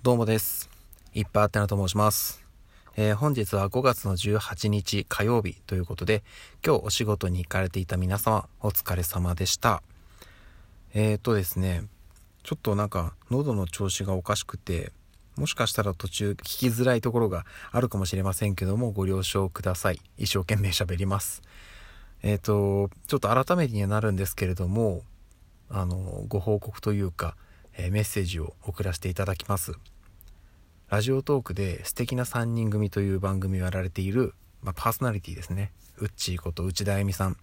どうもです。いっぱいあってなと申します。えー本日は5月の18日火曜日ということで、今日お仕事に行かれていた皆様、お疲れ様でした。えーとですね、ちょっとなんか喉の調子がおかしくて、もしかしたら途中聞きづらいところがあるかもしれませんけども、ご了承ください。一生懸命喋ります。えーと、ちょっと改めてにはなるんですけれども、あの、ご報告というか、えメッセージを送らせていただきます。ラジオトークで素敵な3人組という番組をやられている、まあ、パーソナリティですね。ウッチーこと内田あゆみさん。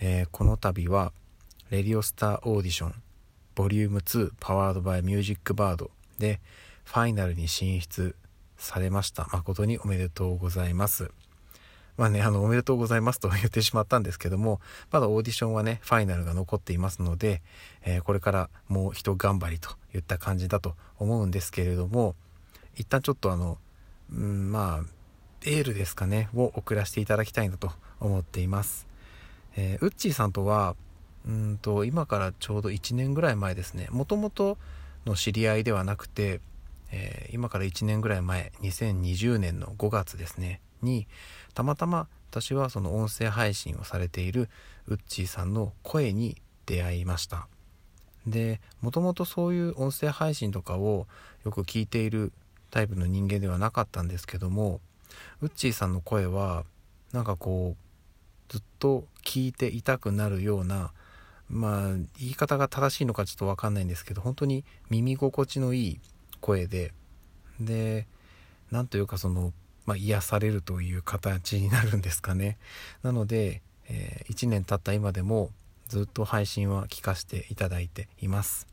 えーこの度は、レディオスターオーディション、ボリューム2パワードバイミュージックバードで、ファイナルに進出されました。誠におめでとうございます。まあね、あの、おめでとうございますと 言ってしまったんですけども、まだオーディションはね、ファイナルが残っていますので、えーこれからもう一頑張りといった感じだと思うんですけれども、一旦ちょっとあの、うん、まあ、エールですかね、を送らせていただきたいなと思っています。えーウッチーさんとは、うんと、今からちょうど1年ぐらい前ですね、もともとの知り合いではなくて、えー今から1年ぐらい前、2020年の5月ですね、に、たまたま私はその音声配信をされているウッチーさんの声に出会いました。で、もともとそういう音声配信とかをよく聞いているタイプの人間ではなかったんですけども、ウッチーさんの声は、なんかこう、ずっと聞いていたくなるような、まあ、言い方が正しいのかちょっとわかんないんですけど、本当に耳心地のいい声で、で、なんというかその、まあ、癒されるという形になるんですかね。なので、え1年経った今でもずっと配信は聞かせていただいています。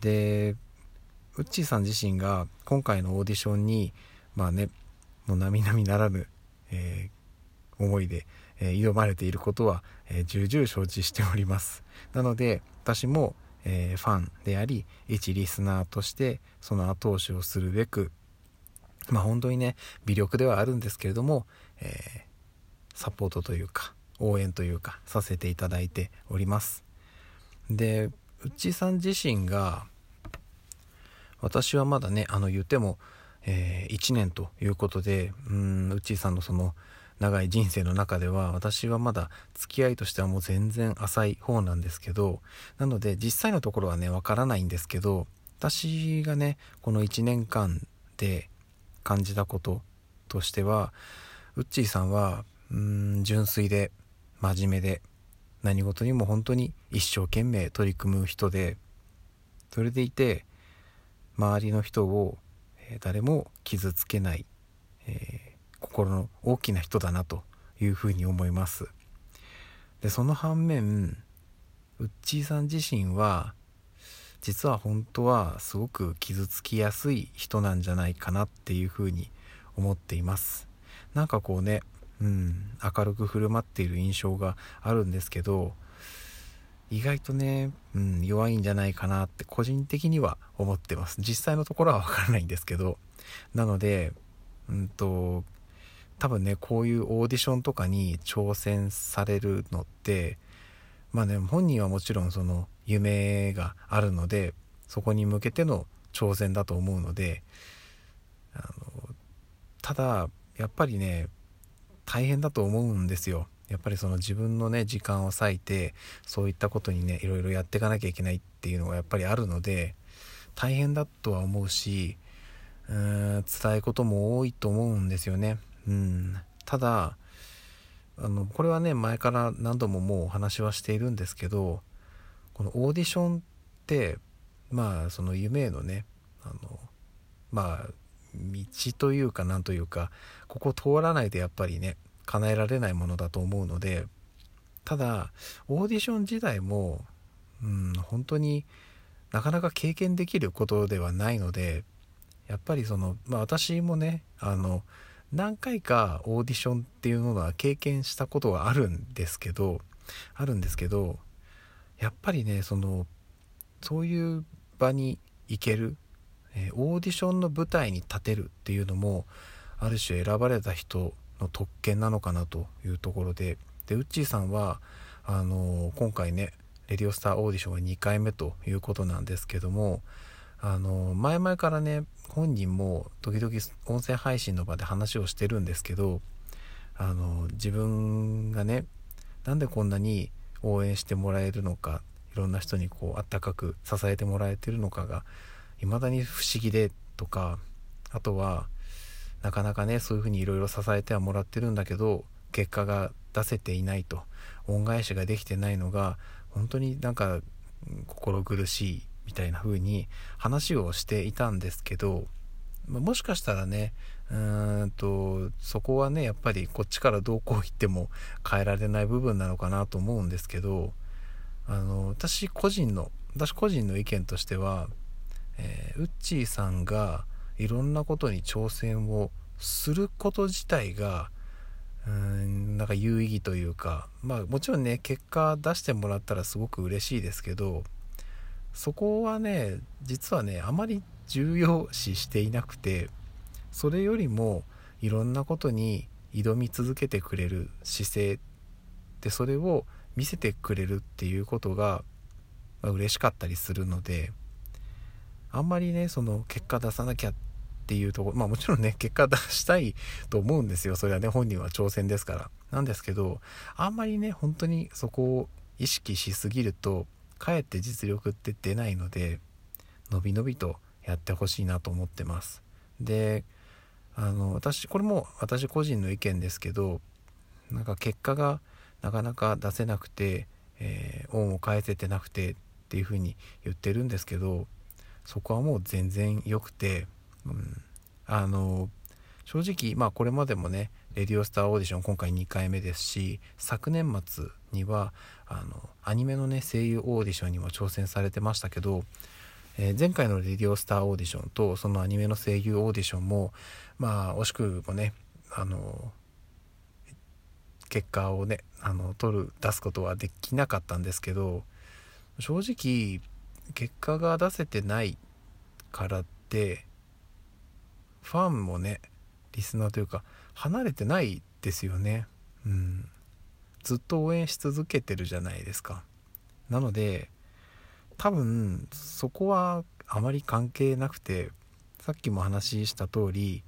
で、ウッチーさん自身が今回のオーディションに、まあね、もう並々ならぬ、えー思いで、えー挑まれていることは、えー重々承知しております。なので、私も、えーファンであり、一リスナーとして、その後押しをするべく、まあ本当にね、微力ではあるんですけれども、えーサポートというか、応援というか、させていただいております。で、うちさん自身が、私はまだね、あの言っても、え1年ということで、うん、うちさんのその長い人生の中では、私はまだ付き合いとしてはもう全然浅い方なんですけど、なので実際のところはね、わからないんですけど、私がね、この1年間で感じたこととしては、ウッチーさんは、うん、純粋で、真面目で、何事にも本当に一生懸命取り組む人で、それでいて、周りの人を、誰も傷つけない、えー心の大きな人だなというふうに思います。で、その反面、ウッチーさん自身は、実は本当はすごく傷つきやすい人なんじゃないかなっていうふうに思っています。なんかこうね、うん、明るく振る舞っている印象があるんですけど、意外とね、うん、弱いんじゃないかなって個人的には思ってます。実際のところはわからないんですけど、なので、うんと、多分ね、こういうオーディションとかに挑戦されるのって、まあね、本人はもちろんその夢があるので、そこに向けての挑戦だと思うので、あの、ただ、やっぱりね、大変だと思うんですよ。やっぱりその自分のね、時間を割いて、そういったことにね、いろいろやっていかなきゃいけないっていうのがやっぱりあるので、大変だとは思うし、うーん、辛いことも多いと思うんですよね。うん。ただ、あの、これはね、前から何度ももうお話はしているんですけど、このオーディションって、まあ、その夢へのね、あの、まあ、道というかなんというか、ここ通らないとやっぱりね、叶えられないものだと思うので、ただ、オーディション時代も、うん、本当になかなか経験できることではないので、やっぱりその、まあ私もね、あの、何回かオーディションっていうのは経験したことはあるんですけど、あるんですけど、やっぱりね、その、そういう場に行ける、オーディションの舞台に立てるっていうのも、ある種選ばれた人の特権なのかなというところで、で、ウッチーさんは、あの今回ね、レディオスターオーディションが2回目ということなんですけども、あの前々からね本人も時々音声配信の場で話をしてるんですけどあの自分がねなんでこんなに応援してもらえるのかいろんな人にこうあったかく支えてもらえてるのかが未だに不思議でとかあとはなかなかねそういうふうにいろいろ支えてはもらってるんだけど結果が出せていないと恩返しができてないのが本当になんか心苦しいみたいな風に話をしていたんですけどもしかしたらねうーんとそこはねやっぱりこっちからどうこう言っても変えられない部分なのかなと思うんですけどあの私個人の私個人の意見としては、えー、ウッチーさんがいろんなことに挑戦をすること自体がうーんなんか有意義というかまあもちろんね結果出してもらったらすごく嬉しいですけどそこはね実はねあまり重要視していなくてそれよりもいろんなことに挑み続けてくれる姿勢でそれを見せてくれるっていうことが、まあ、嬉しかったりするのであんまりねその結果出さなきゃっていうところまあもちろんね結果出したいと思うんですよ。それはね本人は挑戦ですから。なんですけどあんまりね本当にそこを意識しすぎるとかえって実力って出ないのでのびのびとやってほしいなと思ってます。であの私これも私個人の意見ですけどなんか結果がなかなか出せなくて、えー、恩を返せてなくてっていうふうに言ってるんですけどそこはもう全然良くて、うん、あの正直まあこれまでもねレディオスターオーディション今回2回目ですし昨年末にはあのアニメのね声優オーディションにも挑戦されてましたけどえー、前回のレディオスターオーディションとそのアニメの声優オーディションもまあ惜しくもねあの結果をねあの取る出すことはできなかったんですけど正直結果が出せてないからってファンもねリスナーというか離れてないですよね。うん。ずっと応援し続けてるじゃないですか。なので多分そこはあまり関係なくてさっきも話した通り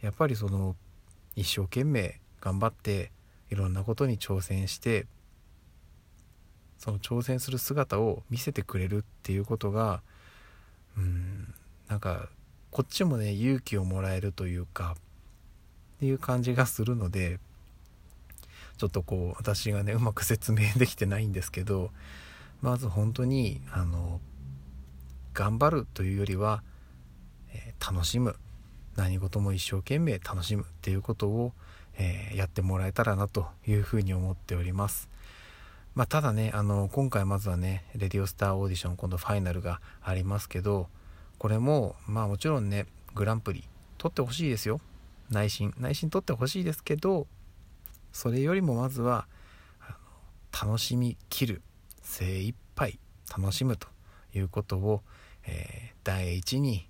やっぱりその一生懸命頑張っていろんなことに挑戦してその挑戦する姿を見せてくれるっていうことがうんなんかこっちもね勇気をもらえるというかっていう感じがするのでちょっとこう私がねうまく説明できてないんですけどまず本当にあの頑張るというよりは、えー、楽しむ何事も一生懸命楽しむっていうことを、えー、やってもらえたらなというふうに思っております。まあ、ただねあの今回まずはねレディオスターオーディション今度ファイナルがありますけどこれもまあもちろんねグランプリ取ってほしいですよ内心内心取ってほしいですけどそれよりもまずは楽しみきる精一杯楽しむということを、えー、第一に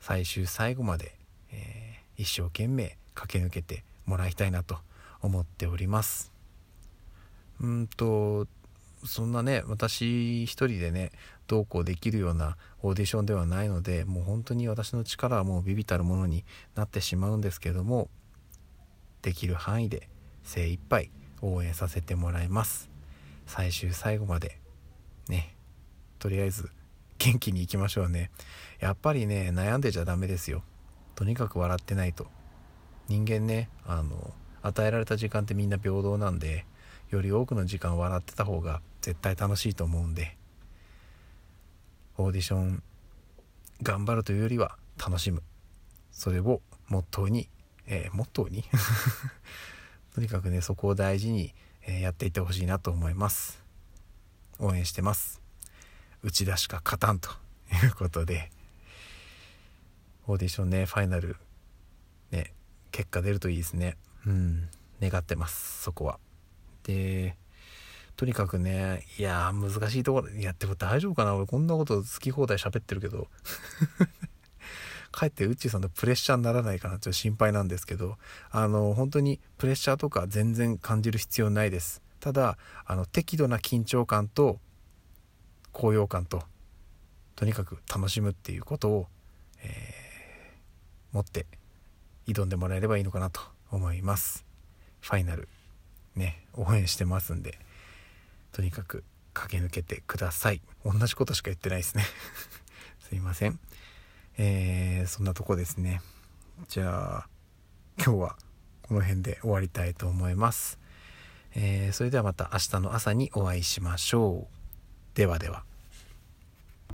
最終最後まで、えー、一生懸命駆け抜けてもらいたいなと思っております。うんとそんなね私一人でねどうこうできるようなオーディションではないのでもう本当に私の力はもうビビたるものになってしまうんですけどもできる範囲で精一杯応援させてもらいます。最終最後までねとりあえず元気にいきましょうね。やっぱりね悩んでちゃダメですよ。とにかく笑ってないと。人間ねあの与えられた時間ってみんな平等なんでより多くの時間を笑ってた方が絶対楽しいと思うんでオーディション頑張るというよりは楽しむ。それをモットーに、えー、モットーに？とにかくねそこを大事にえやっていってほしいなと思います。応援してます。内田しか勝たんということでオーディションねファイナルね結果出るといいですね。うん願ってますそこは。でとにかくねいや難しいところやっても大丈夫かな俺こんなこと好き放題喋ってるけど。かえってウッチーさんのプレッシャーにならないかなちょっと心配なんですけど。あの本当にプレッシャーとか全然感じる必要ないです。ただあの適度な緊張感と高揚感ととにかく楽しむっていうことを、えー持って挑んでもらえればいいのかなと思います。ファイナル。ね応援してますんでとにかく駆け抜けてください。同じことしか言ってないですね。すいません。えー、そんなとこですね。じゃあ今日はこの辺で終わりたいと思います、えー、それではまた明日の朝にお会いしましょう。ではでは。